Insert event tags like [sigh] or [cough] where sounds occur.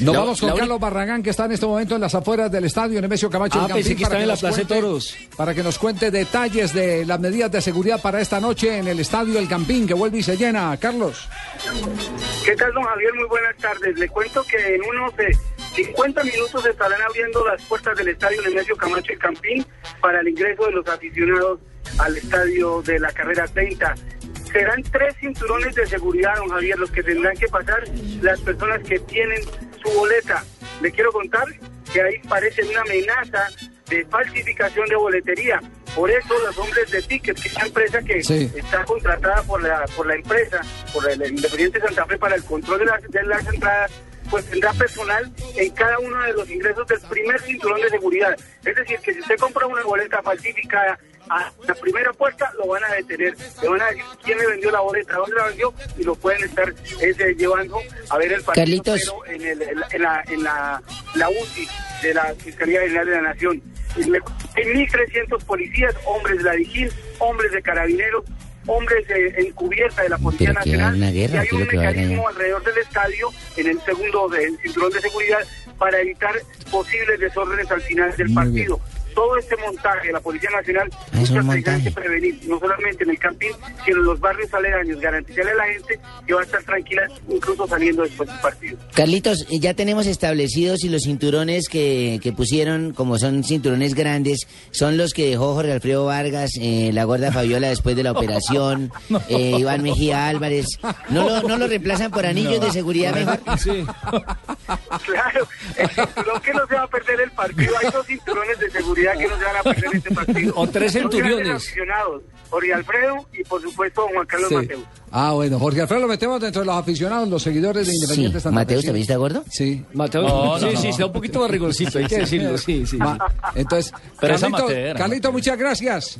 Nos La- vamos con Carlos Barragán, que está en este momento en las afueras del estadio Nemesio Camacho. Ah, del Campín, pensé que para en la Plaza cuente- Toros. Para que nos cuente detalles de las medidas de seguridad para esta noche en el estadio El Campín, que vuelve y se llena. Carlos. ¿Qué tal, don Javier? Muy buenas tardes. Le cuento que en unos eh, 50 minutos se estarán abriendo las puertas del estadio Nemesio Camacho y Campín para el ingreso de los aficionados al estadio de la carrera 30. Serán tres cinturones de seguridad, don Javier, los que tendrán que pasar las personas que tienen su boleta. Le quiero contar que ahí parece una amenaza de falsificación de boletería. Por eso los hombres de Ticket, que es una empresa que Sí. está contratada por la por la empresa, por el Independiente Santa Fe para el control de las, de las entradas, pues tendrá personal en cada uno de los ingresos del primer cinturón de seguridad. Es decir, que si usted compra una boleta falsificada a la primera puerta, lo van a detener. Le van a decir quién le vendió la boleta, dónde la vendió, y lo pueden estar ese, llevando a ver el partido Carlitos. pero en, el, en, la, en, la, la, UCI de la Fiscalía General de la Nación. Y le- Hay 1.300 policías, hombres de la DIGIN, hombres de carabineros, hombres eh, en cubierta de la Policía Pero Nacional. una guerra, y hay ¿qué es un mecanismo alrededor del estadio, en el segundo de- cinturón de seguridad, para evitar posibles desórdenes al final del Muy partido. Todo este montaje de la Policía Nacional es busca un precisamente montaje. prevenir, no solamente en el campín, sino en los barrios aledaños, garantizarle a la gente que va a estar tranquila incluso saliendo después del partido. Carlitos, eh, ya tenemos establecidos si los cinturones que, que pusieron, como son cinturones grandes, son los que dejó Jorge Alfredo Vargas, eh, la gorda Fabiola después de la [laughs] operación, eh, Iván Mejía Álvarez. ¿No lo, ¿No lo reemplazan por anillos de seguridad mejor? Sí. [laughs] Claro, el cinturón que no se va a perder el partido. Hay dos cinturones de seguridad que no se van a perder este partido. O tres aficionados, Jorge Alfredo y por supuesto Juan Carlos Sí. Mateo. Ah, bueno, Jorge Alfredo lo metemos dentro de los aficionados, los seguidores de Sí. Independiente Santa Fe. ¿Mateus ¿sí? también está gordo? Sí. Mateo, No, no, sí, no. sí, está un poquito barrigoncito, hay que decirlo, sí, sí. Ma- Entonces, Pero Carlito, Carlito, muchas gracias.